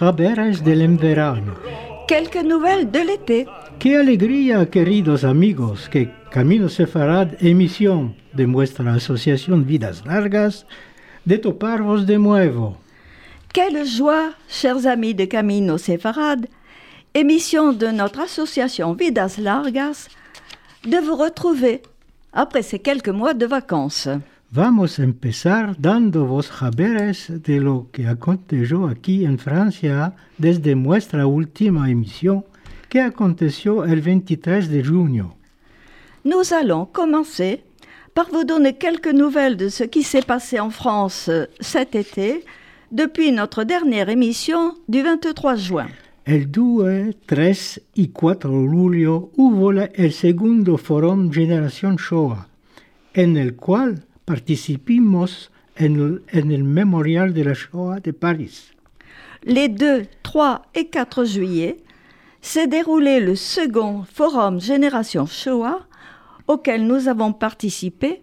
del verano. Quelques nouvelles de l'été. Qué alegría, queridos amigos, que Camino Sefarad, emisión de nuestra asociación Vidas Largas, de toparvos de nuevo. Quelle joie, chers amis de Camino Sefarad, émission de notre association Vidas Largas, de vous retrouver après ces quelques mois de vacances. Vamos empezar dando vos haberes de lo que aconteció aquí en Francia desde nuestra última emisión que aconteció el 23 de junio. Nous allons commencer par vous donner quelques nouvelles de ce qui s'est passé en France euh, cet été depuis notre dernière émission du 23 juin. El 2, 3 y 4 julio hubo el segundo Forum Generación Shoah, en el cual participamos en el, el Memorial de la Shoah de París. Les 2, 3 et 4 juillet s'est déroulé le second forum Génération Shoah auquel nous avons participé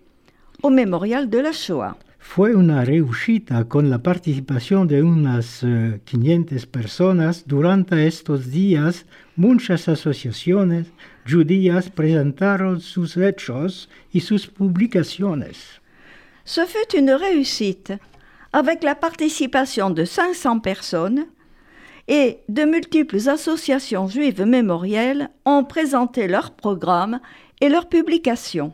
au mémorial de la Shoah. Fue una reushita con la participación de unas eh, 500 personas. Durante estos días, muchas asociaciones judías presentaron sus hechos y sus publicaciones. Ce fut une réussite avec la participation de 500 personnes et de multiples associations juives mémorielles ont présenté leurs programmes et leurs publications.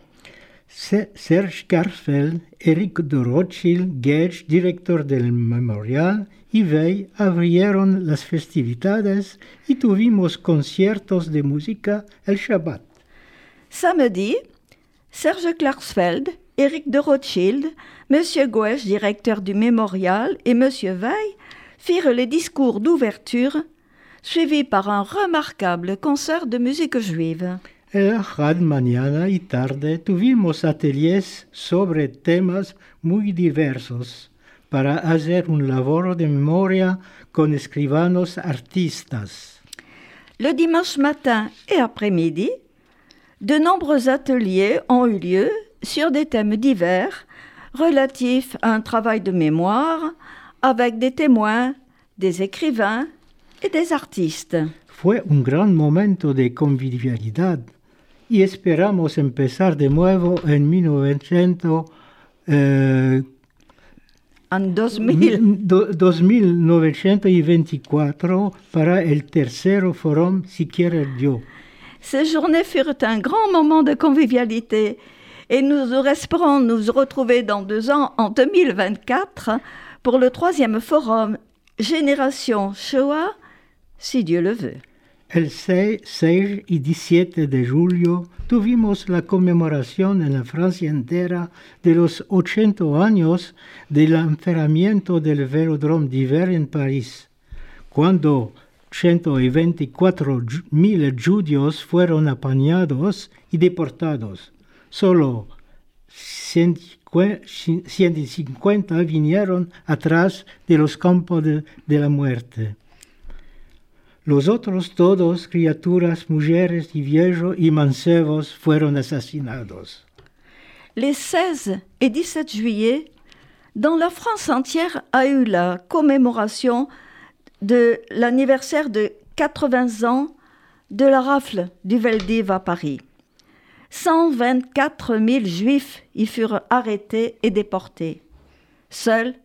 Se- Serge Garfeld, Eric de Rothschild, Gage, director del memorial, y Vey abrieron las festividades y tuvimos conciertos de música el Shabbat. Samedi, Serge Klarsfeld, Éric de Rothschild, M. Goesch, directeur du mémorial, et M. Veil firent les discours d'ouverture, suivis par un remarquable concert de musique juive. El Ahad mañana y tarde tuvimos ateliers sobre temas muy diversos para hacer un labor de memoria con escribanos artistas. Le dimanche matin et après-midi, de nombreux ateliers ont eu lieu sur des thèmes divers relatifs à un travail de mémoire avec des témoins, des écrivains et des artistes. Fue un gran momento de convivialidad y esperamos empezar de nuevo en 1900, eh, En 2000, do- 2924 para el tercero forum Si quiere Dios. ces journées furent un grand moment de convivialité et nous espérons nous retrouver dans deux ans, en 2024, pour le troisième forum Génération Shoah, si Dieu le veut. El 6, 6 y 17 de julio tuvimos la conmemoración en la Francia entera de los 80 años del enferramiento del velódromo d'hiver en París, cuando 124 ju- mil judíos fueron apañados y deportados. Solo 150 150 vinieron atrás de los campos de- de la muerte. Los otros todos, criaturas, mujeres y viejos y mancebos, fueron asesinados. Les 16 et 17 juillet, dans la France entière a eu la commémoration de l'anniversaire de 80 ans de la rafle du Veldiv à Paris. 124 000 juifs y furent arrêtés et déportés. Seuls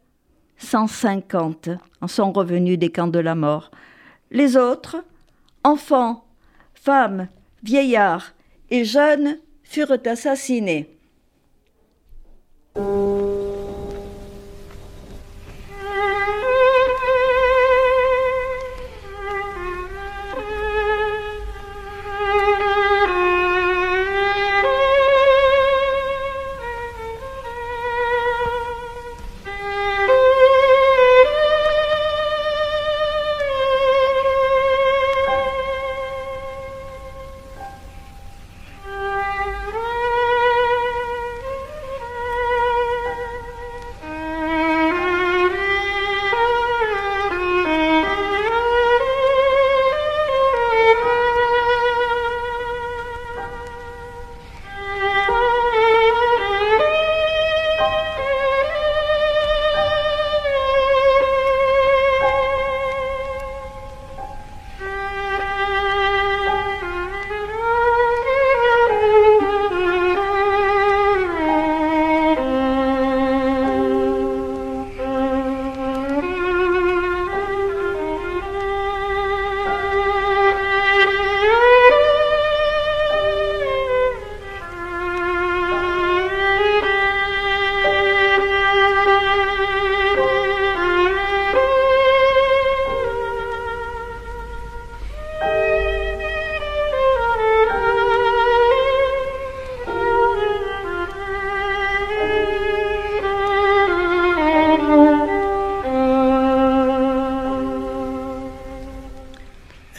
150 en sont revenus des camps de la mort. Les autres, enfants, femmes, vieillards et jeunes, furent assassinés.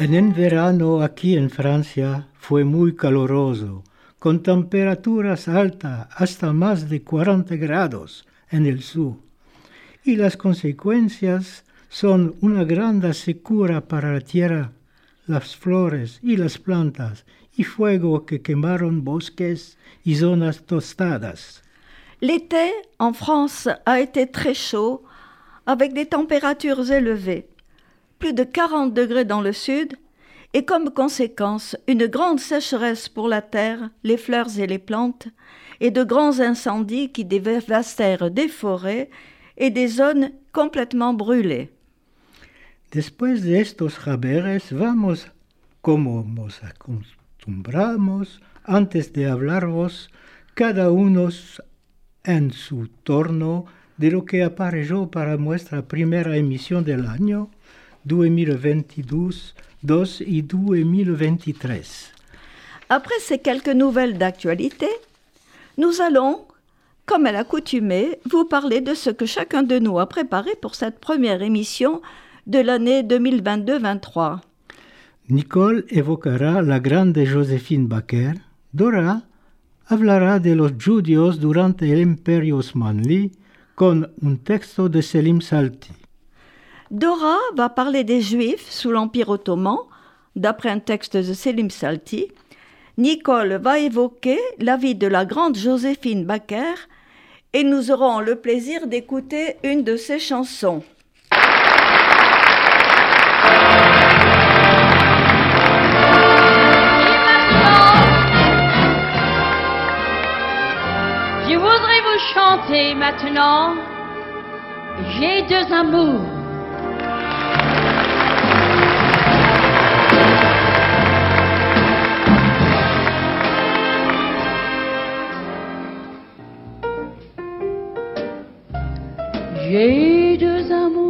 En el verano aquí en Francia fue muy caluroso, con temperaturas altas hasta más de 40 grados en el sur. Y las consecuencias son una gran secura para la tierra, las flores y las plantas, y fuego que quemaron bosques y zonas tostadas. L'été en France a été très chaud, avec des températures élevées, plus de 40 degrés dans le sud, et comme conséquence une grande sécheresse pour la terre, les fleurs et les plantes, et de grands incendies qui dévastèrent des forêts et des zones complètement brûlées. Después de estos haberes vamos, como nos acostumbramos, antes de hablaros, cada uno en su torno, de lo que apareció para nuestra primera emisión del año 2022 y 2023. Après ces quelques nouvelles d'actualité, nous allons, comme à l'accoutumée, vous parler de ce que chacun de nous a préparé pour cette première émission de l'année 2022-23. Nicole évoquera la grande Joséphine Baker. Dora hablará de los judíos durante el Imperio Osmanli con un texto de Selim Salti. Dora va parler des Juifs sous l'Empire ottoman, d'après un texte de Selim Salti. Nicole va évoquer la vie de la grande Joséphine Baker et nous aurons le plaisir d'écouter une de ses chansons. Je voudrais vous chanter maintenant. J'ai deux amours. J'ai deux amours,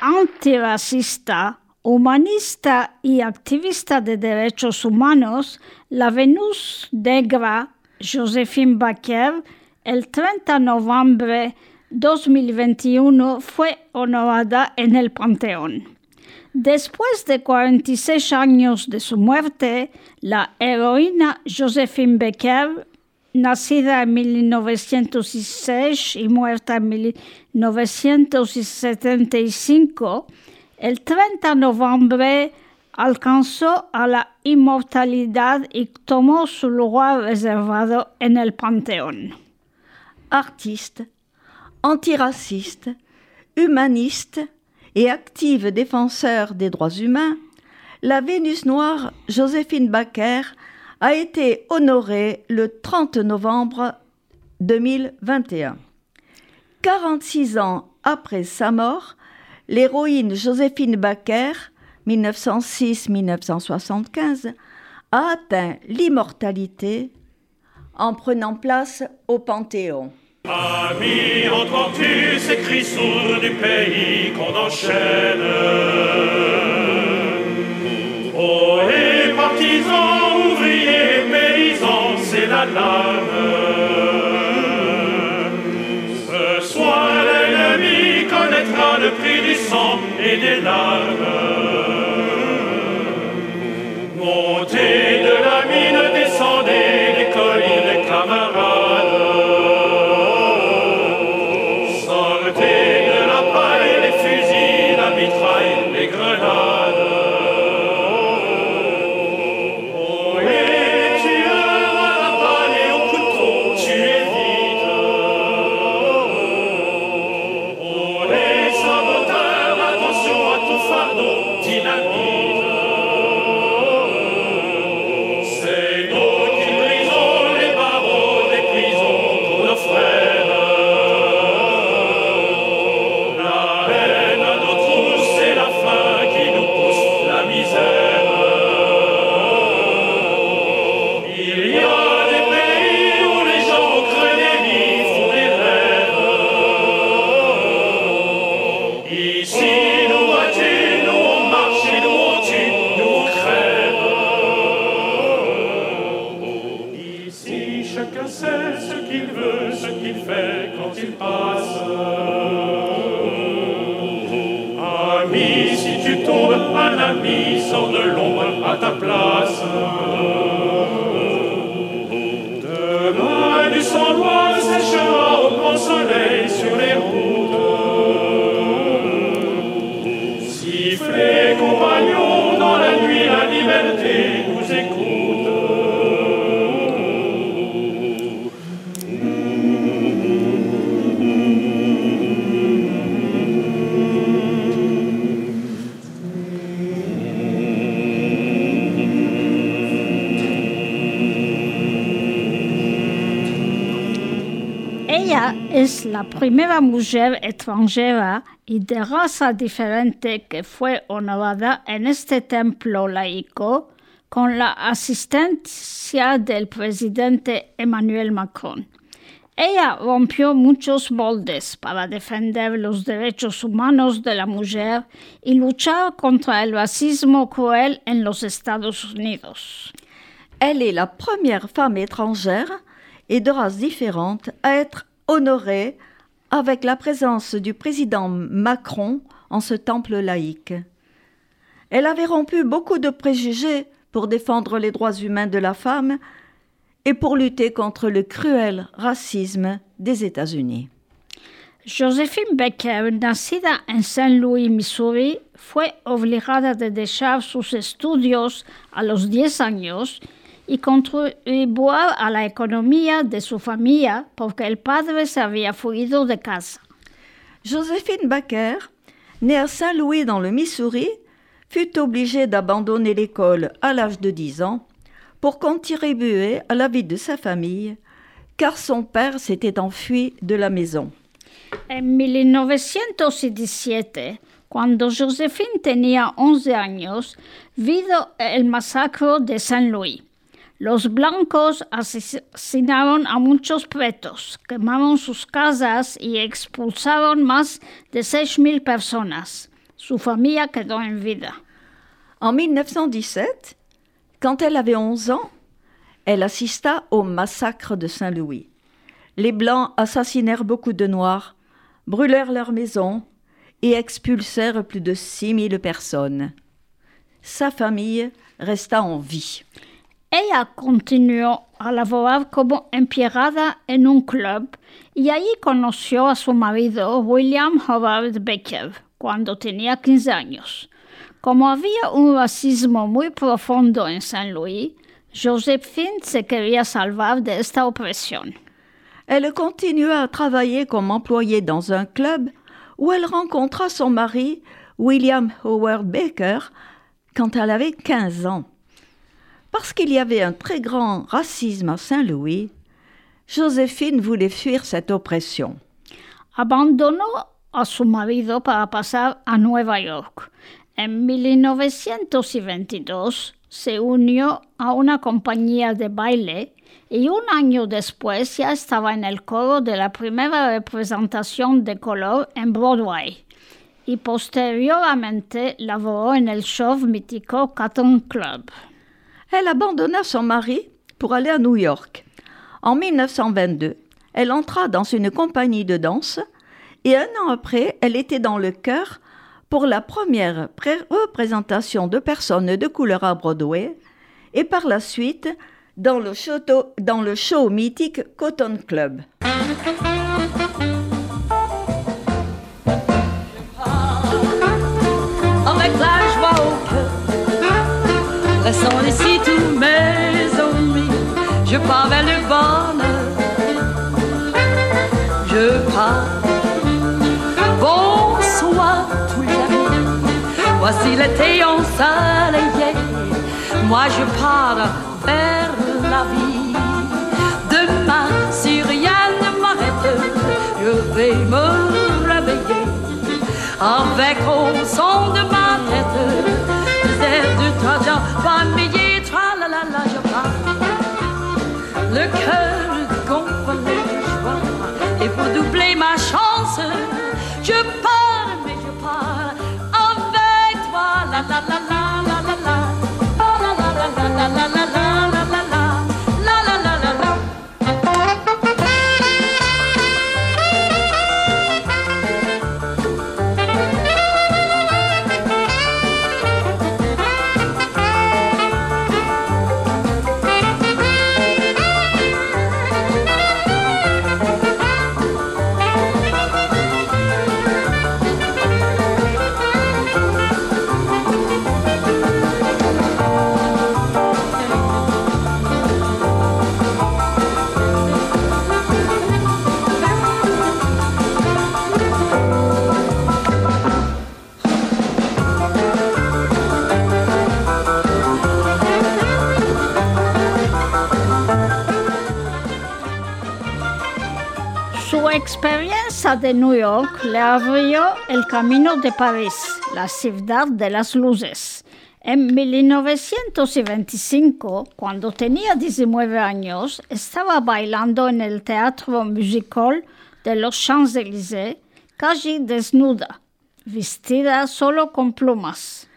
Antirracista, humanista y activista de derechos humanos, la Venus negra Joséphine Baker, el 30 de noviembre 2021 fue honorada en el Panteón. Después de 46 años de su muerte, la heroína Joséphine Baker nacida en 1906 y muerta en 1975, el 30 de noviembre alcanzó a la inmortalidad y tomó su lugar reservado en el Panteón. Artiste, Antiraciste, humaniste et active défenseur des droits humains, la Vénus noire Joséphine Baker a été honorée le 30 novembre 2021. 46 ans après sa mort, l'héroïne Joséphine Baker, 1906-1975, a atteint l'immortalité en prenant place au Panthéon. Amis, entends-tu ces cris sourds du pays qu'on enchaîne? Poètes, partisans, ouvriers, la lame. Ce soir, l'ennemi connaîtra le prix du sang et des larmes. Es la primera mujer extranjera y de raza diferente que fue honorada en este templo laico con la asistencia del presidente Emmanuel Macron. Ella rompió muchos moldes para defender los derechos humanos de la mujer y luchar contra el racismo cruel en los Estados Unidos. Elle est la première femme étrangère et de races différentes à être honorée avec la présence du président Macron en ce temple laïque. Elle avait rompu beaucoup de préjugés pour défendre les droits humains de la femme et pour lutter contre le cruel racisme des États-Unis. Josephine Becker, nacida en San Luis, Missouri, fue obligada de dejar sus estudios a los 10 años y contribuyó a la economía de su familia porque el padre se había fuido de casa. Joséphine Baker, née à Saint-Louis dans le Missouri, fut obligée d'abandonner l'école à l'âge de 10 ans pour contribuer à la vie de sa famille, car son père s'était enfui de la maison. En 1917, cuando Josephine tenía 11 años, vino el masacre de San Luis. Los blancos asesinaron a muchos pretos, quemaron sus casas y expulsaron más de 6.000 personas. Su familia quedó en vida. En 1917, quand elle avait 11 ans, elle assista au massacre de Saint-Louis. Les Blancs assassinèrent beaucoup de Noirs, brûlèrent leurs maisons et expulsèrent plus de 6000 personnes. Sa famille resta en vie. Ella continuó a laborar como empleada en un club y allí conoció a su marido William Howard Becker cuando tenía 15 años. Como había un racismo muy profundo en San Luis, Josephine se quería salvar de esta opresión. Elle continua à travailler comme employée dans un club où elle rencontra son mari, William Howard Baker, quand elle avait 15 ans. Parce qu'il y avait un très grand racisme à Saint-Louis, Joséphine voulait fuir cette oppression. Abandonó a su marido para pasar a Nueva York. En 1922 se unió a una compañía de baile y un año después ya estaba en el coro de la primera representación de color en Broadway y posteriormente laboró en el show mítico Cotton Club. Elle abandonna son mari pour aller à New York. En 1922, elle entra dans une compagnie de danse et un an après, elle était dans le chœur pour la première pré- représentation de personnes de couleur à Broadway et par la suite dans le show, dans le show mythique Cotton Club. Voici l'été ensoleillé. Moi je pars vers la vie. Demain, si rien ne m'arrête, je vais me réveiller avec au son de Su experiencia de New York le abrió el camino de París, la ciudad de las luces. En 1925, cuando tenía 19 años, estaba bailando en el teatro musical de los Champs-Élysées, casi desnuda, vestida solo con plumas.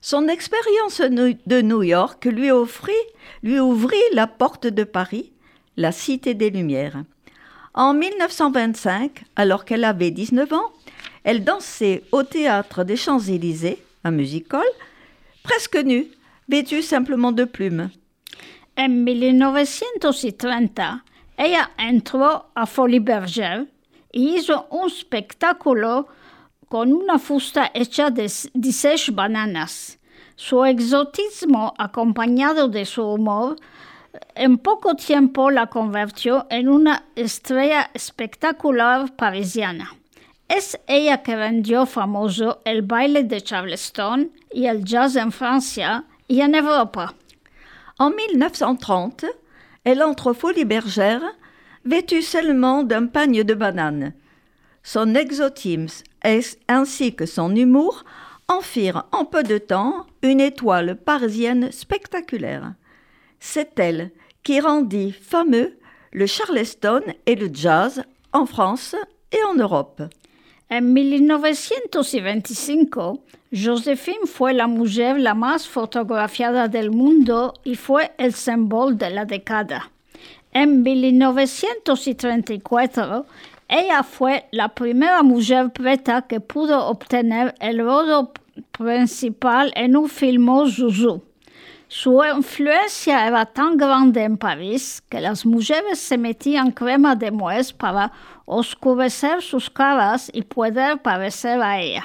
Son expérience de New York lui offrit, lui ouvrit la porte de Paris, la cité des Lumières. En 1925, alors qu'elle avait 19 ans, elle dansait au théâtre des Champs-Élysées, un musical, presque nue, vêtue simplement de plumes. En 1930, ella entró a Folie Bergère y hizo un espectáculo con una fusta hecha de 16 bananas. Su exotismo, acompañado de su humor, en poco tiempo la convirtió en una estrella espectacular parisiana. Es ella que vendió famoso el baile de Charleston y el jazz en Francia y en Europa. En 1930, elle entre Folie Bergère, vêtue seulement d'un pagne de bananes. Son exotisme ainsi que son humour en firent en peu de temps une étoile parisienne spectaculaire. C'est elle qui rendit fameux le Charleston et le jazz en France et en Europe. En 1925, Josephine fue la mujer la más fotografiada del mundo y fue el símbolo de la década. En 1934, ella fue la primera mujer preta que pudo obtener el rol principal en un film Zouzou. Su influencia era tan grande en París que las mujeres se metían crema de nuez para oscurecer sus caras y poder parecer a ella.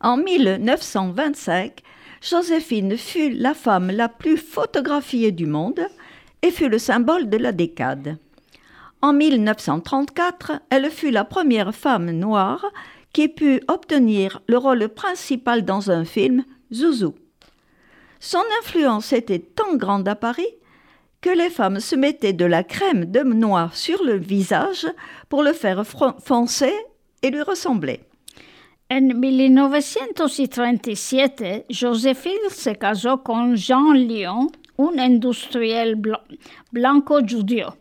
En 1925, Joséphine fut la femme la plus photographiée du monde et fut le symbole de la décade. En 1934, elle fut la première femme noire qui put obtenir le rôle principal dans un film, Zouzou. Son influence était tant grande à Paris que les femmes se mettaient de la crème de noix sur le visage pour le faire foncer et lui ressembler. En 1937, Joséphine se casó con Jean Lyon, un industriel blanco-judío.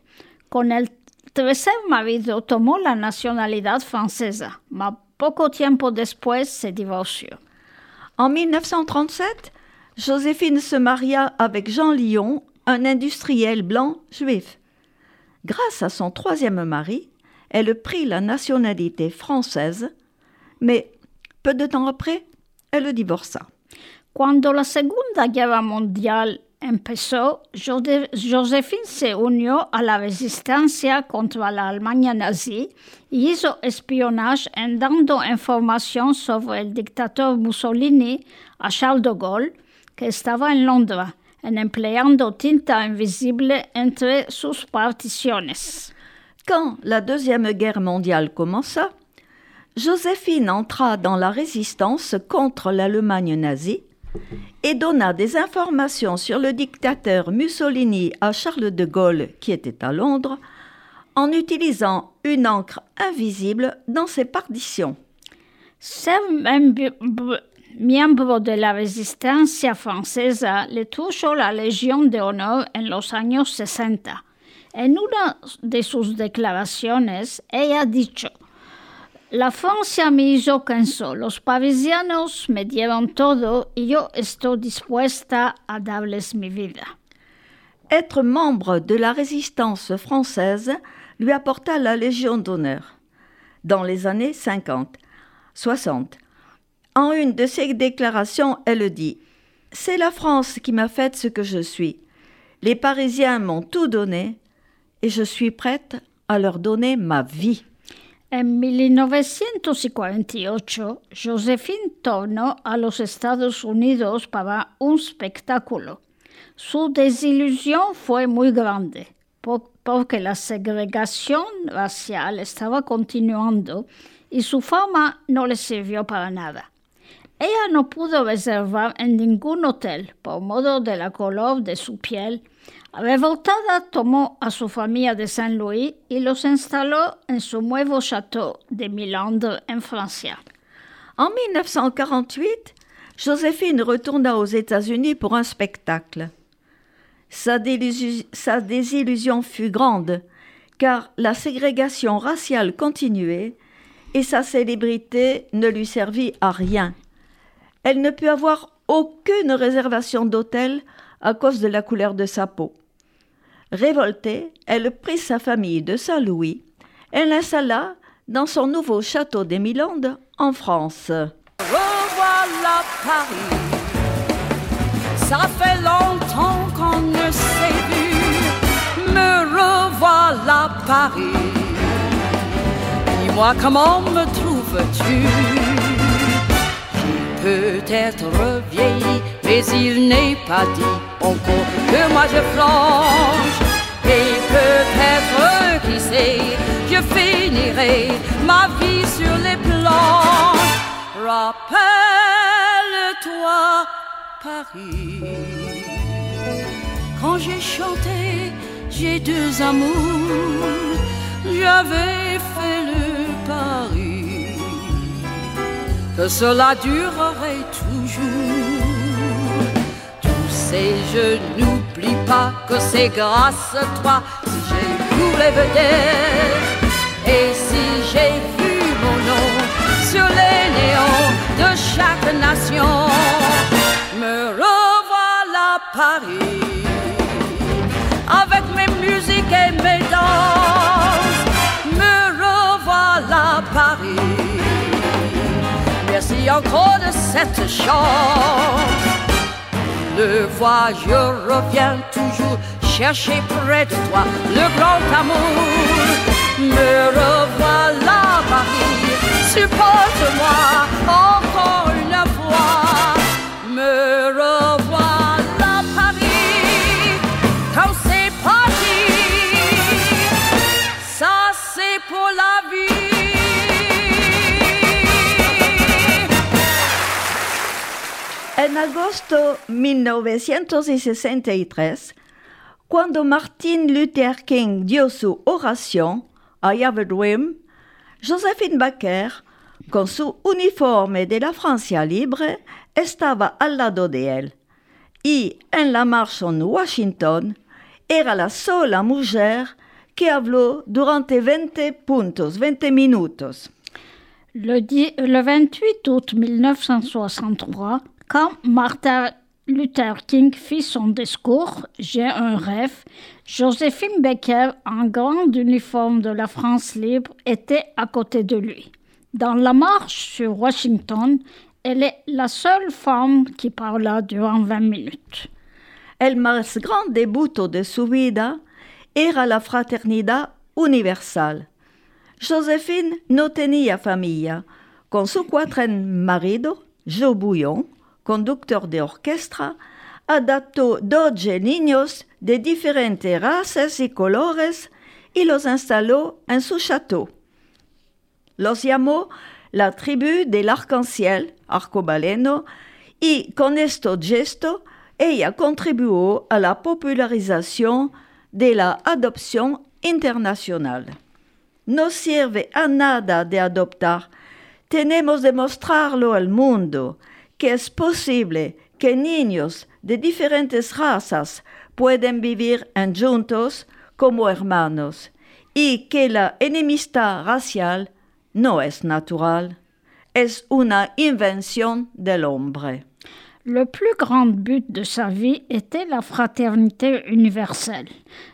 Con el tercer marido tomó la nacionalidad francesa, mas poco tiempo después se divorció. En 1937, Joséphine se maria avec Jean Lyon, un industriel blanc juif. Grâce à son troisième mari, elle prit la nationalité française, mais peu de temps après, elle divorça. Cuando la Segunda Guerra Mundial empezó, Joséphine se unió a la resistencia contra la Alemania nazi y hizo espionage en dando información sobre el dictador Mussolini a Charles de Gaulle, que estaba en Londres, en empleando tinta invisible entre sus particiones. Quand la Deuxième Guerre mondiale commença, Joséphine entra dans la résistance contre l'Allemagne nazie et donna des informations sur le dictateur Mussolini à Charles de Gaulle, qui était à Londres, en utilisant une encre invisible dans ses partitions. Miembro de la resistencia francesa le tuvo la Legión de Honor en los años 60. En una de sus declaraciones, ella ha dicho, la Francia me hizo cansó, los parisianos me dieron todo y yo estoy dispuesta a darles mi vida. Être membre de la résistance française lui apporta la Légion d'honneur dans les années 50, 60. En une de ses déclarations, elle dit C'est la France qui m'a fait ce que je suis. Les Parisiens m'ont tout donné et je suis prête à leur donner ma vie. En 1948, Josephine tornó a los Estados Unidos para un espectáculo. Su desilusión fue muy grande porque la segregación racial estaba continuando y su fama no le sirvió para nada. Ella no pudo reservar en ningún hotel por modo de la color de su piel Revoltada tomó a su familia de Saint Louis y los instaló en su nuevo château de Milandre en Francia. En 1948, Joséphine retourna aux États-Unis pour un spectacle. Sa, sa désillusion fut grande, car la ségrégation raciale continuait et sa célébrité ne lui servit à rien. Elle ne put avoir aucune réservation d'hôtel à cause de la couleur de sa peau. Révoltée, elle prit sa famille de Saint-Louis et l'installa dans son nouveau château des Milandes en France. Revoilà Paris, ça fait longtemps qu'on ne s'est vu. Me revoilà Paris, dis-moi comment me trouves-tu? Peut-être vieilli, mais il n'est pas dit encore que moi je flanche. Et peut-être, qui sait, je finirai ma vie sur les planches. Rappelle-toi Paris. Quand j'ai chanté, j'ai deux amours, j'avais fait le pari que cela durerait toujours. Tu sais, je n'oublie pas que c'est grâce à toi si j'ai vu les vedettes et si j'ai vu mon nom sur les néons de chaque nation. Me revoilà Paris encore de cette chance. Le vois, je reviens toujours chercher près de toi le grand amour. Me revoilà Paris, supporte-moi encore En agosto 1963, cuando Martin Luther King dio su oración, I have a dream, Josephine Baker, con su uniforme de la Francia libre, estaba al lado de él. Y en la marcha en Washington, era la sola mujer que habló durante 20 puntos, 20 minutos. Le, le 28 août 1963, quand Martin Luther King fit son discours J'ai un rêve, Joséphine Baker, en grand uniforme de la France libre, était à côté de lui. Dans la marche sur Washington, elle est la seule femme qui parla durant 20 minutes. El más grande debutto de su vida era la fraternidad universal. Joséphine no tenía familia. Con su cuatren marido, Joe Bouillon, conductor de orquesta, adaptó 12 niños de diferentes razas y colores y los instaló en su château. Los llamó la tribu del arc-en-ciel, arcobaleno, y con este gesto ella contribuyó a la popularización de la adopción internacional. No sirve a nada de adoptar, tenemos de mostrarlo al mundo que es posible que niños de diferentes razas pueden vivir en juntos como hermanos y que la enemistad racial no es natural, es una invención del hombre. Le plus grand but de sa vie était la fraternité universelle.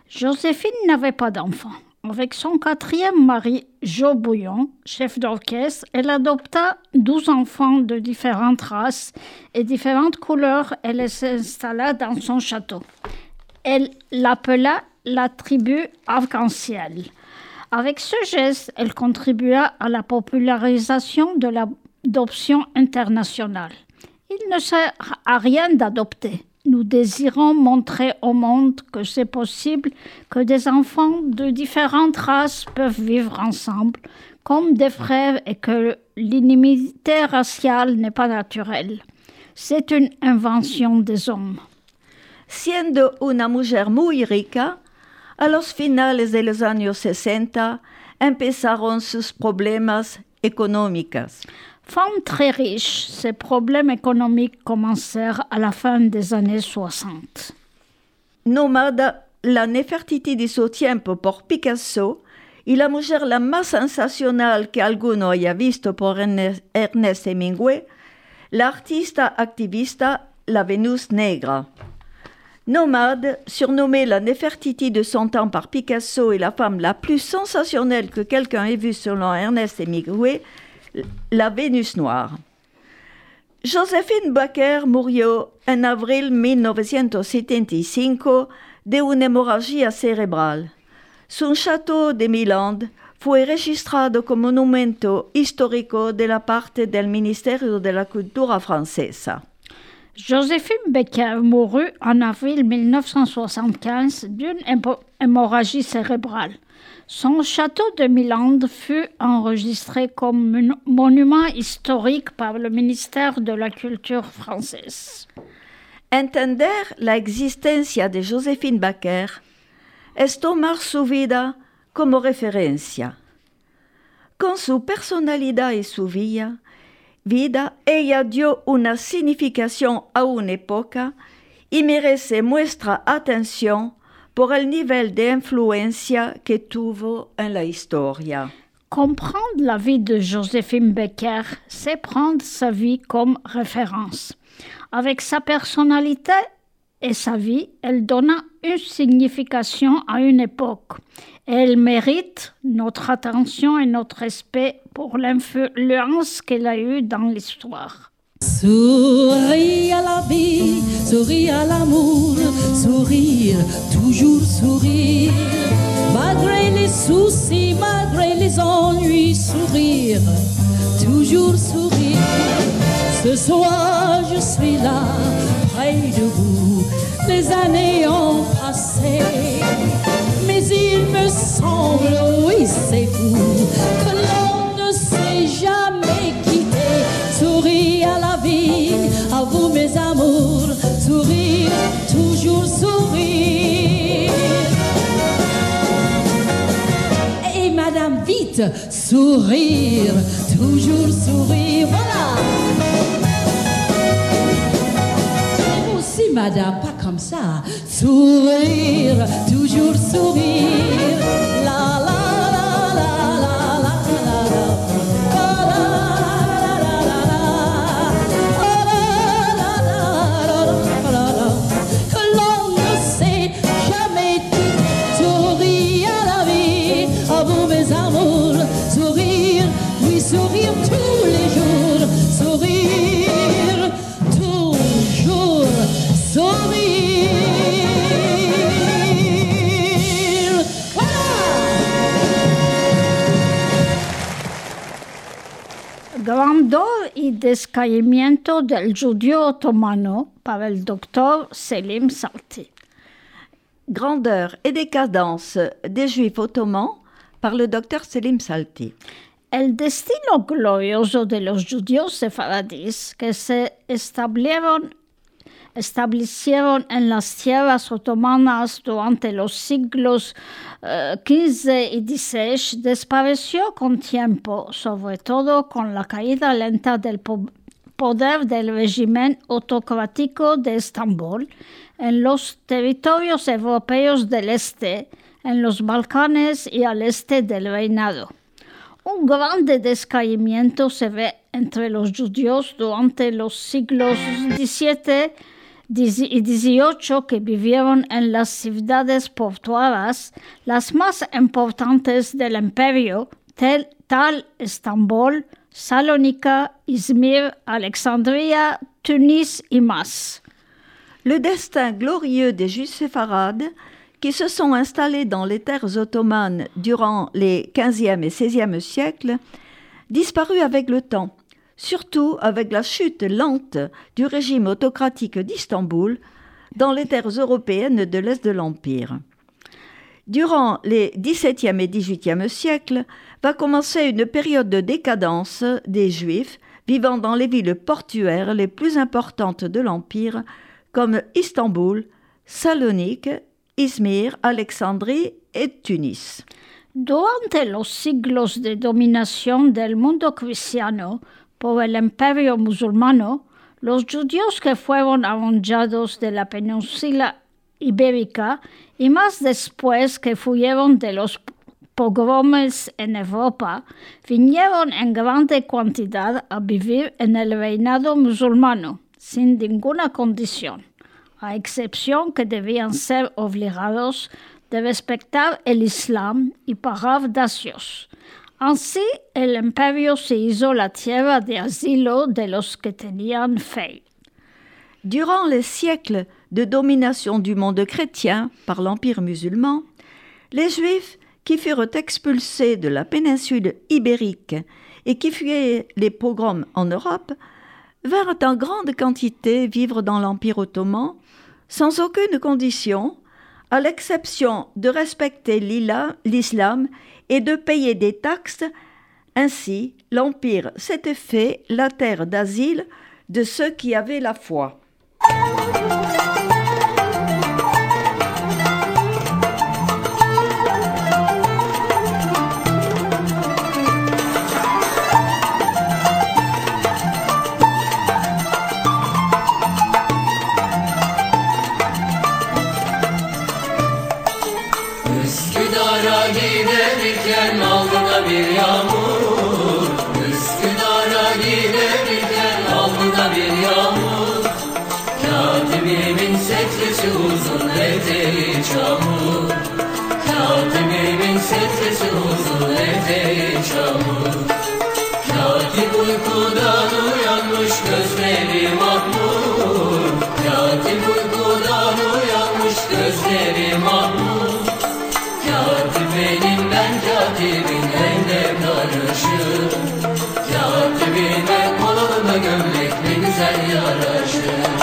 Joséphine n'avait pas d'enfant. Avec son quatrième mari, Joe Bouillon, chef d'orchestre, elle adopta douze enfants de différentes races et différentes couleurs et les installa dans son château. Elle l'appela la tribu arc-en-ciel. Avec ce geste, elle contribua à la popularisation de l'adoption internationale. Il ne sert à rien d'adopter. Nous désirons montrer au monde que c'est possible que des enfants de différentes races peuvent vivre ensemble comme des frères et que l'inimité raciale n'est pas naturelle. C'est une invention des hommes. Siendo una mujer muy rica, a los finales de los años 60 empezaron sus problemas económicos. Femme très riche, ses problèmes économiques commencèrent à la fin des années 60. Nomada la nefertiti de su tiempo por Picasso y la mujer la más sensacional que alguno haya visto por Erne- Ernest Hemingway, la artista activista La Vénus Negra. Nomade, surnommée la Nefertiti de son temps par Picasso et la femme la plus sensationnelle que quelqu'un ait vue selon Ernest Hemingway, la Vénus Noire. Josephine Baker murió en abril 1975 de una hemorragia cerebral. Su château de Milan fue registrado como monumento histórico de la parte del Ministerio de la Cultura francesa. Joséphine Becker mourut en avril 1975 d'une hémo- hémorragie cérébrale. Son château de Milan fut enregistré comme mon- monument historique par le ministère de la Culture française. Entender la existencia de Josephine Baker es tomar su vida como referencia. Con su personalidad y su vida, vida, ella dio una significación a una época y merece nuestra atención por el nivel de influencia que tuvo en la historia. Comprendre la vie de Joséphine Becker, c'est prendre sa vie comme référence. Avec sa personnalité et sa vie, elle donna une signification à une époque. Elle mérite notre attention et notre respect pour l'influence qu'elle a eue dans l'histoire. Souris à la vie, souris à l'amour, sourire, toujours sourire. Malgré les soucis, malgré les ennuis, sourire, toujours sourire. Ce soir, je suis là, près de vous. Les années ont passé, mais il me semble, oui, c'est fou, que l'on sourire, toujours sourire, voilà. Vous aussi, madame, pas comme ça, sourire, toujours sourire. La la descaimiento del judío otomano par el doctor Selim Salti. Grandeur et décadence des Juifs ottomans par le docteur Selim Salti. El destino glorioso de los judíos sefaradíes que se establecieron, establecieron en las tierras otomanas durante los siglos eh, XV y XVI desapareció con tiempo, sobre todo con la caída lenta del po- poder del régimen autocrático de Estambul en los territorios europeos del este, en los Balcanes y al este del reinado. Un grande descaimiento se ve entre los judíos durante los siglos XVII y XVIII que vivieron en las ciudades portuarias, las más importantes del imperio, tal Estambul, Salónica, Izmir, Alexandria, Tunis y más. Le destin glorieux des Juifs séfarades qui se sont installés dans les terres ottomanes durant les 15e et 16e siècles disparut avec le temps, surtout avec la chute lente du régime autocratique d'Istanbul dans les terres européennes de l'Est de l'Empire. Durant les XVIIe et XVIIIe siècles va commencer une période de décadence des Juifs vivant dans les villes portuaires les plus importantes de l'Empire, comme Istanbul, Salonique, Izmir, Alexandrie et Tunis. Durante los siglos de dominación del mundo cristiano por el imperio musulmano, los judíos que fueron arranjados de la península ibérica y más después que fueron de los pogromes en Europa, vinieron en grande cantidad a vivir en el reinado musulmano, sin ninguna condición, a excepción que debían ser obligados de respetar el Islam y pagar dacios. Así, el imperio se la tierra de asilo de los que tenían fe. Durant les siècles de domination du monde chrétien par l'Empire musulman, les Juifs qui furent expulsés de la péninsule ibérique et qui fuyaient les pogroms en Europe vinrent en grande quantité vivre dans l'Empire ottoman sans aucune condition, à l'exception de respecter l'islam et de payer des taxes. Ainsi, l'Empire s'était fait la terre d'asile de ceux qui avaient la foi. Güzel yaraşır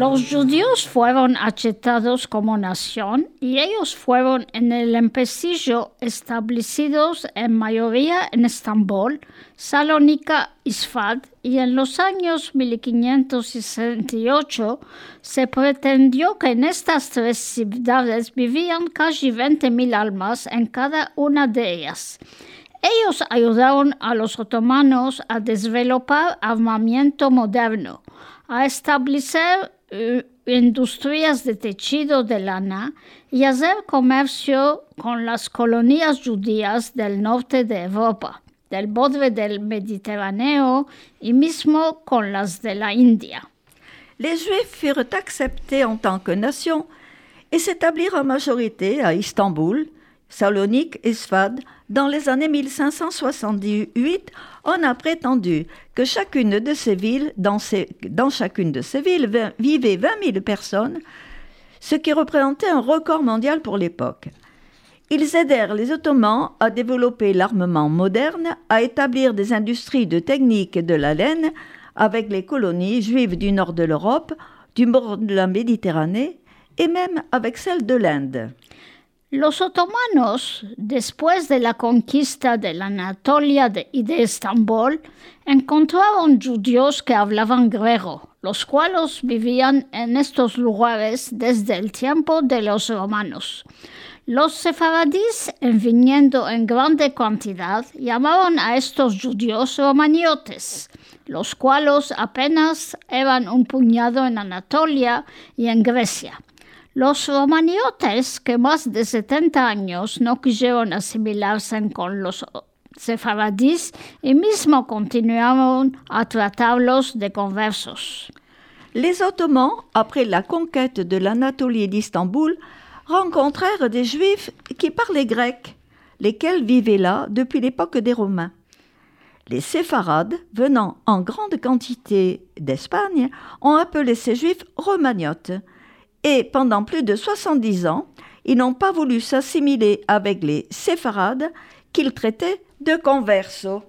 Los judíos fueron aceptados como nación y ellos fueron en el empecillo establecidos en mayoría en Estambul, Salónica, Isfad y en los años 1568 se pretendió que en estas tres ciudades vivían casi 20.000 almas en cada una de ellas. Ellos ayudaron a los otomanos a desarrollar armamento moderno, a establecer industrias de tejido de lana y hacer comercio con las colonias judías del norte de Europa, del borde del Mediterráneo y mismo con las de la India. Les Juifs furent acceptés en tant que nation et s'établirent en majorité à Istanbul, Salonique et Sfad. Dans les années 1578, on a prétendu que chacune de ces villes, dans, dans chacune de ces villes, vi- vivaient 20 000 personnes, ce qui représentait un record mondial pour l'époque. Ils aidèrent les Ottomans à développer l'armement moderne, à établir des industries de technique de la laine avec les colonies juives du nord de l'Europe, du bord de la Méditerranée et même avec celles de l'Inde. Los otomanos, después de la conquista de la Anatolia de- y de Estambul, encontraron judíos que hablaban griego, los cuales vivían en estos lugares desde el tiempo de los romanos. Los sefaradíes, en viniendo en grande cantidad, llamaban a estos judíos romaniotes, los cuales apenas eran un puñado en Anatolia y en Grecia. Los romaniotes, que más de 70 años no quisieron asimilarse con los sefaradíes y mismo continuaron a tratarlos de conversos. Les Ottomans, après la conquête de l'Anatolie et d'Istanbul, rencontrèrent des Juifs qui parlaient grec, lesquels vivaient là depuis l'époque des Romains. Les séfarades, venant en grande quantité d'Espagne, ont appelé ces Juifs romaniotes. Et pendant plus de 70 ans, ils n'ont pas voulu s'assimiler avec les séfarades qu'ils traitaient de conversos.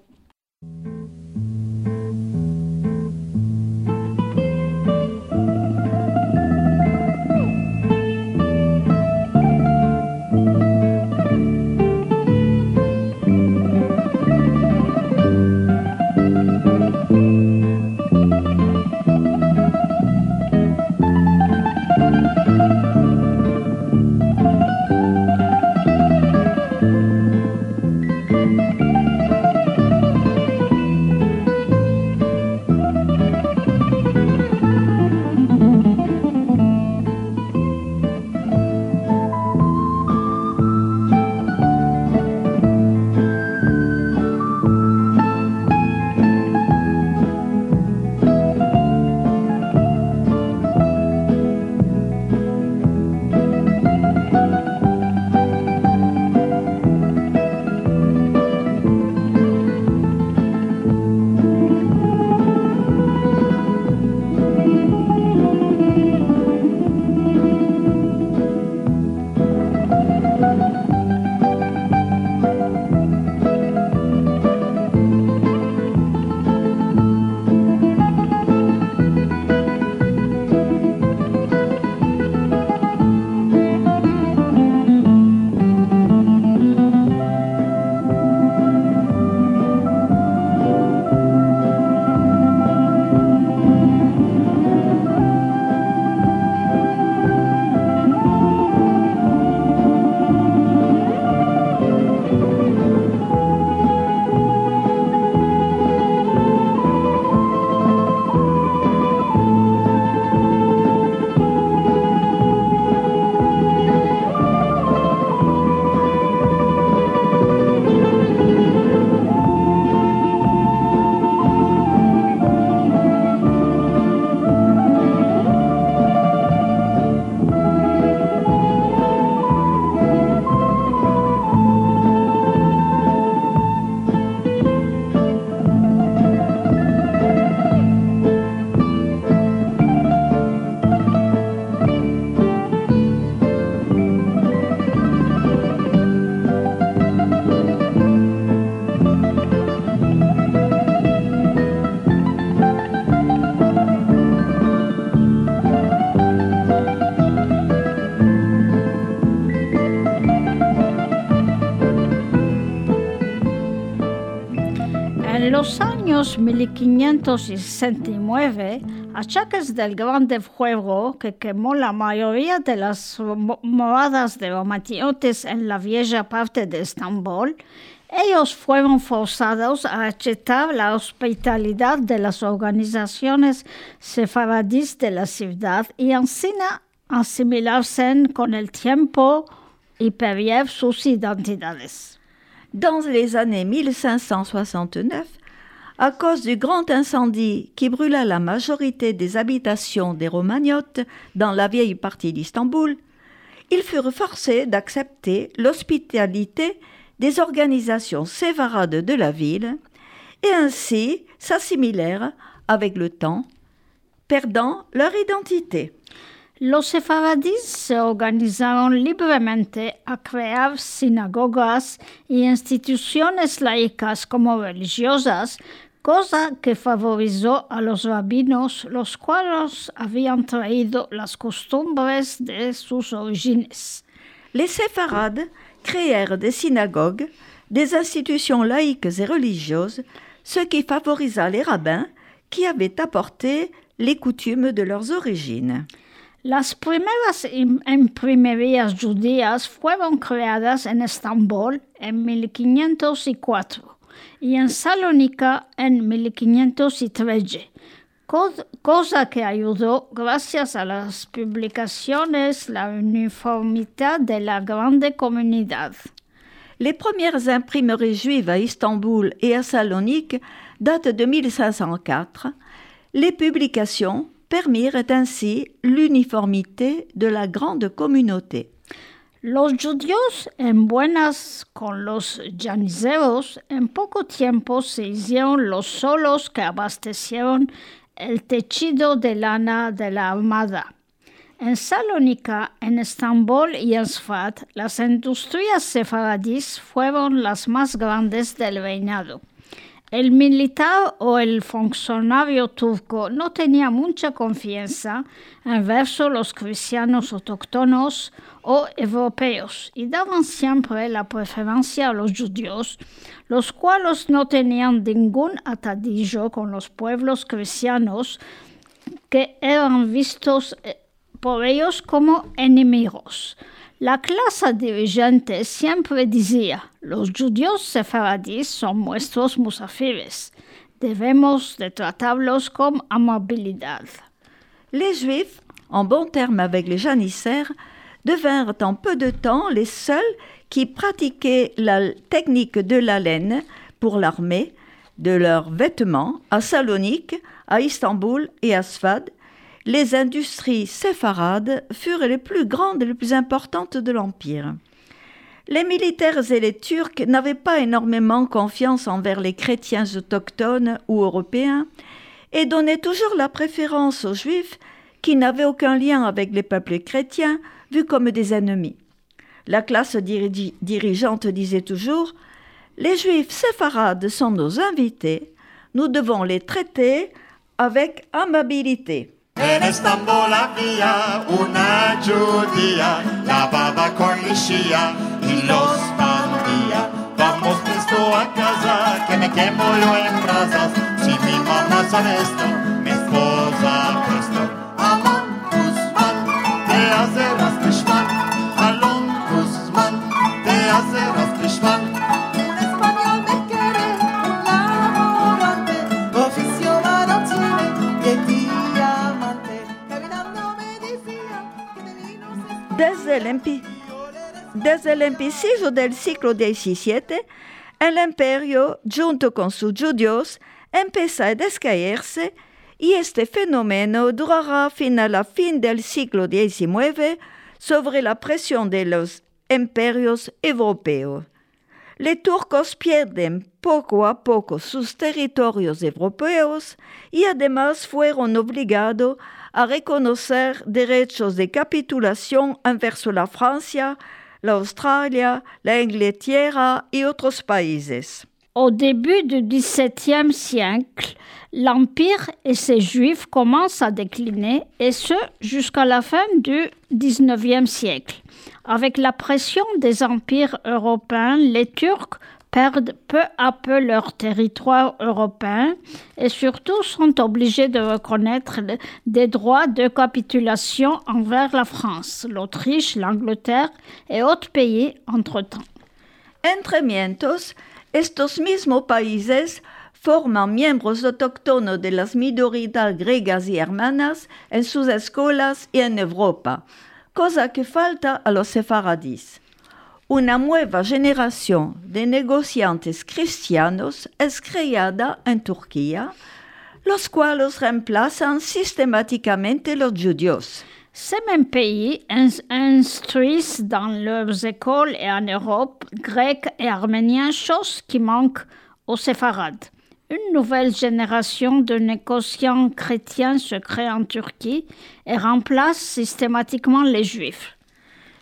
Años 1569, achaques del grande fuego que quemó la mayoría de las mo- moradas de romañotes en la vieja parte de Estambul, ellos fueron forzados a aceptar la hospitalidad de las organizaciones sefaradís de la ciudad y así asimilarse con el tiempo y perder sus identidades. Dans les années 1569, à cause du grand incendie qui brûla la majorité des habitations des Romagnotes dans la vieille partie d'Istanbul, ils furent forcés d'accepter l'hospitalité des organisations sévarades de la ville et ainsi s'assimilèrent avec le temps, perdant leur identité. Los sefaradíes se organizaron libremente a crear sinagogas y instituciones laicas como religiosas, cosa que favorizó a los rabinos, los cuales habían traído las costumbres de sus orígenes. Les séfarades créèrent des synagogues, des institutions laïques et religieuses, ce qui favorisa les rabbins qui avaient apporté les coutumes de leurs origines. Las primeras im- imprimerías judías fueron creadas en Estambul en 1504 y en Salónica en 1513, co- cosa que ayudó, gracias a las publicaciones, la uniformidad de la grande comunidad. Les premières imprimeries juives à Istanbul et à Salonique datent de 1504. Les publications permirent ainsi l'uniformité de la grande communauté. Los judíos en buenas con los janiceros en poco tiempo se hicieron los solos que abastecieron el techido de lana de la armada. En Salónica, en Estambul y en Sfat, las industrias sefaradís fueron las más grandes del reinado. El militar o el funcionario turco no tenía mucha confianza en los cristianos autóctonos o europeos y daban siempre la preferencia a los judíos, los cuales no tenían ningún atadillo con los pueblos cristianos que eran vistos eh, por ellos como enemigos. La clase dirigente siempre decía, los judíos sefaradíes son nuestros musafires, debemos de tratarlos con amabilidad. Les Juifs, en bon terme avec les janissaires, devinrent en peu de temps les seuls qui pratiquaient la technique de la laine pour l'armée, de leurs vêtements à Salonique, à Istanbul et à Sfad. Les industries séfarades furent les plus grandes et les plus importantes de l'Empire. Les militaires et les Turcs n'avaient pas énormément confiance envers les chrétiens autochtones ou européens et donnaient toujours la préférence aux Juifs qui n'avaient aucun lien avec les peuples chrétiens vus comme des ennemis. La classe diri- dirigeante disait toujours Les Juifs séfarades sont nos invités, nous devons les traiter avec amabilité. En Estambul había una judía, lavaba con lejía y los bandía. Vamos Cristo a casa, que me quemo yo en brasas. Si mi mamá sabe esto, mi esposa presto. Alon Guzmán, te hace rasquishman. Alon Guzmán, te hace rasquishman. Desde el, desde el del siglo XVII, el imperio, junto con sus judíos, empezó a descaerse y este fenómeno durará fin a la fin del siglo XIX sobre la presión de los imperios europeos. Les turcos pierden poco a poco sus territorios europeos y además fueron obligados reconocer derechos de capitulación envers la Francia, la Australia, la Inglaterra y. Au début du XVIIe siècle, l'Empire et ses Juifs commencent à décliner, et ce jusqu'à la fin du XIXe siècle. Avec la pression des empires européens, les Turcs perdent peu à peu leur territoire européen et surtout sont obligés de reconnaître des droits de capitulation envers la France, l'Autriche, l'Angleterre et autres pays entre-temps. Entre mientos, estos mismos países forman miembros autóctonos de las minoridades griegas y hermanas en sus escuelas y en Europa, cosa que falta a los sefaradís. Una nueva generación de negociantes cristianos es creada en Turquía, los cuales reemplazan sistemáticamente los judíos. Ces mêmes pays ins- instruisent dans leurs écoles et en Europe grec et arménien, chose qui manque aux séfarades. Une nouvelle génération de négociants chrétiens se crée en Turquie et remplace systématiquement les juifs.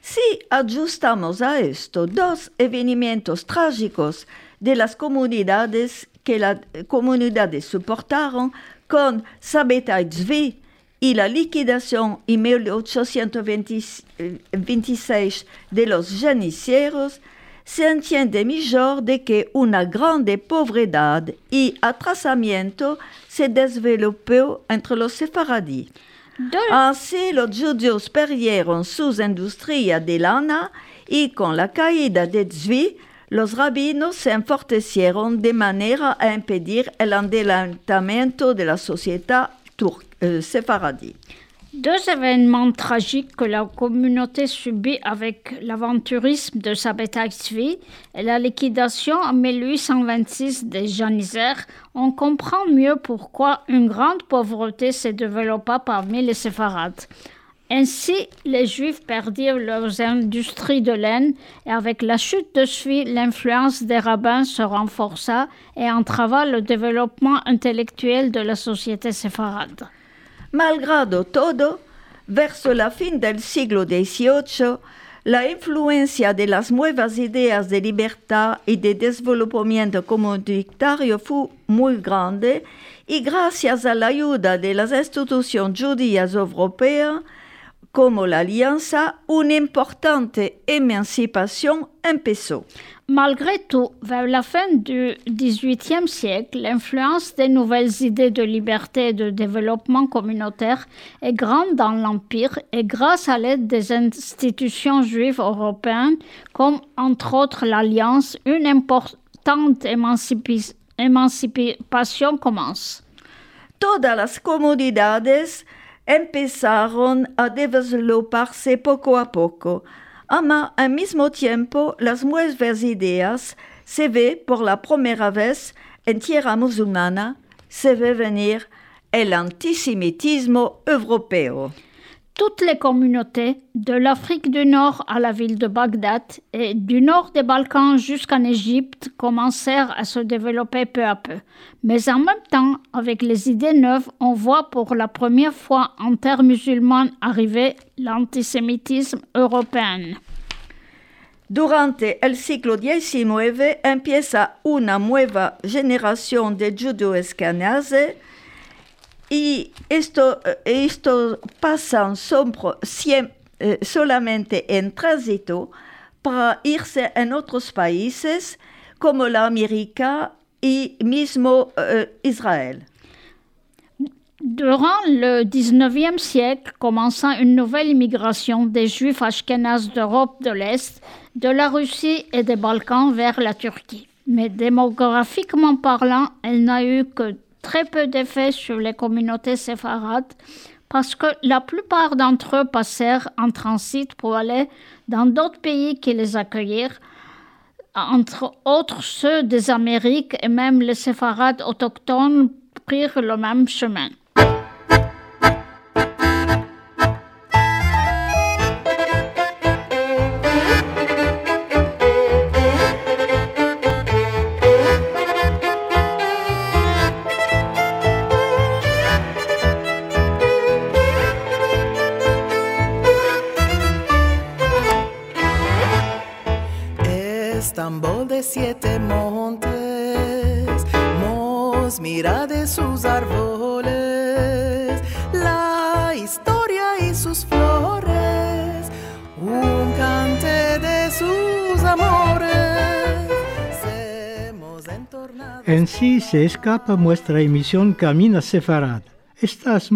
Si ajustamos a esto dos evenimientos trágicos de las comunidades que las comunidades soportaron con Sabeta Tzvi y la liquidación en 1826 de los janicieros, se entiende mejor de que una grande pobreza y atrasamiento se desarrolló entre los sefaradíes. Así los judíos perdieron sus industrias de lana y con la caída de Tzvi, los rabinos se enfortecieron de manera a impedir el adelantamiento de la sociedad tur- séfaradie. Deux événements tragiques que la communauté subit avec l'aventurisme de Sabeta Tzvi et la liquidation en 1826 des janissaires, on comprend mieux pourquoi une grande pauvreté se développa parmi les séfarades. Ainsi, les Juifs perdirent leurs industries de laine et avec la chute de Tzvi, l'influence des rabbins se renforça et entrava le développement intellectuel de la société séfarade. Malgrado todo, verso la fin del siglo XVIII, la influencia de las nuevas ideas de libertad y de desarrollamiento comunitario fue muy grande y gracias a la ayuda de las instituciones judías europeas, como la Alianza, una importante emancipación empezó. Malgré tout, vers la fin du XVIIIe siècle, l'influence des nouvelles idées de liberté et de développement communautaire est grande dans l'Empire et grâce à l'aide des institutions juives européennes, comme entre autres l'Alliance, une importante émancipation commence. Todas las empezaron a desarrollarse poco a poco, ama al mismo tiempo las nuevas ideas se ve por la primera vez en tierra musulmana, se ve venir el antisemitismo europeo. Toutes les communautés, de l'Afrique du Nord à la ville de Bagdad et du nord des Balkans jusqu'en Égypte, commencèrent à se développer peu à peu. Mais en même temps, avec les idées neuves, on voit pour la première fois en terre musulmane arriver l'antisémitisme européen. Durante el siglo XIX empieza una generación de judíos escanases y esto, eh, esto pasan eh, solamente en tránsito para irse en otros países como la América y mismo eh, Israel. Durant le XIXe siècle commença une nouvelle immigration des Juifs ashkénazes d'Europe de l'Est, de la Russie et des Balkans vers la Turquie. Mais démographiquement parlant, elle n'a eu que très peu d'effet sur les communautés séfarades parce que la plupart d'entre eux passèrent en transit pour aller dans d'autres pays qui les accueillirent, entre autres ceux des Amériques et même les séfarades autochtones prirent le même chemin. Así se escapa nuestra emisión Camino Sefarad. Estás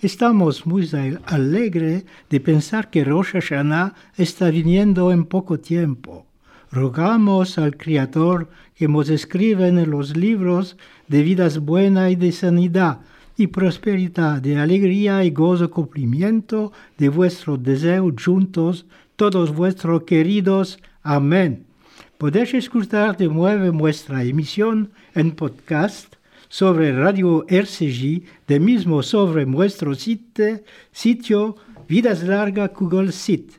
estamos muy al- alegres de pensar que Rosh Hashanah está viniendo en poco tiempo. Rogamos al Creador que nos escriba en los libros de vidas buenas y de sanidad y prosperidad, de alegría y gozo cumplimiento de vuestros deseos juntos, todos vuestros queridos. Amén podéis escuchar de nuevo nuestra emisión en podcast sobre Radio RCJ, de mismo sobre nuestro site, sitio Vidas Larga Google Sit.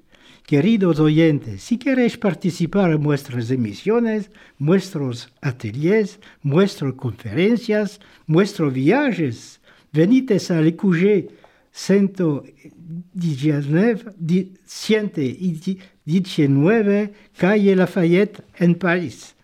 Queridos oyentes, si queréis participar en nuestras emisiones, nuestros ateliers, nuestras conferencias, nuestros viajes, venid a l'EQG 119, 119 19, calle Lafayette, en París.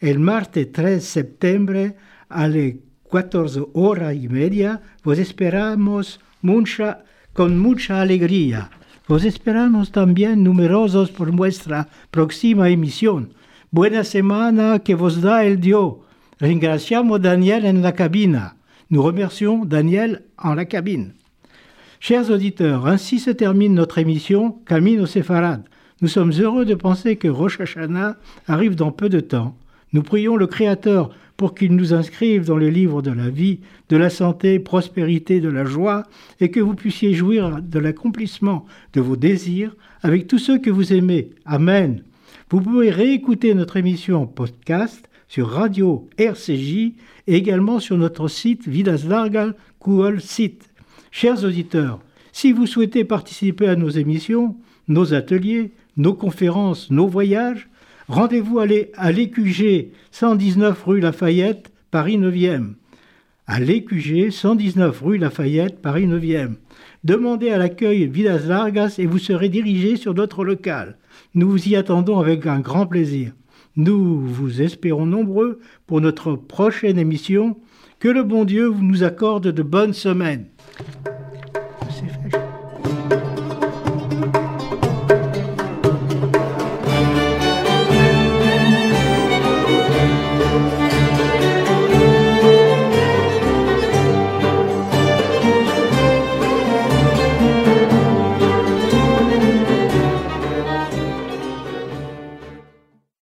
El martes 3 septiembre a las 14 horas y media, vos esperamos mucha, con mucha alegría. Vos esperamos también numerosos por nuestra próxima emisión. Buena semana que vos da el Dios. Ringraciamos Daniel en la cabina. Nous remercions Daniel en la cabine. Chers auditeurs, ainsi se termine notre émission Camino Séfarade. Nous sommes heureux de penser que Rosh Hashanah arrive dans peu de temps. Nous prions le Créateur pour qu'il nous inscrive dans le livre de la vie, de la santé, prospérité, de la joie, et que vous puissiez jouir de l'accomplissement de vos désirs avec tous ceux que vous aimez. Amen. Vous pouvez réécouter notre émission en podcast sur Radio RCJ et également sur notre site Vidas Largas Google Site. Chers auditeurs, si vous souhaitez participer à nos émissions, nos ateliers, nos conférences, nos voyages, rendez-vous à l'EQG 119 rue Lafayette, Paris 9e. À l'EQG 119 rue Lafayette, Paris 9e. Demandez à l'accueil Vidas Largas et vous serez dirigé sur notre local. Nous vous y attendons avec un grand plaisir. Nous vous espérons nombreux pour notre prochaine émission. Que le bon Dieu nous accorde de bonnes semaines.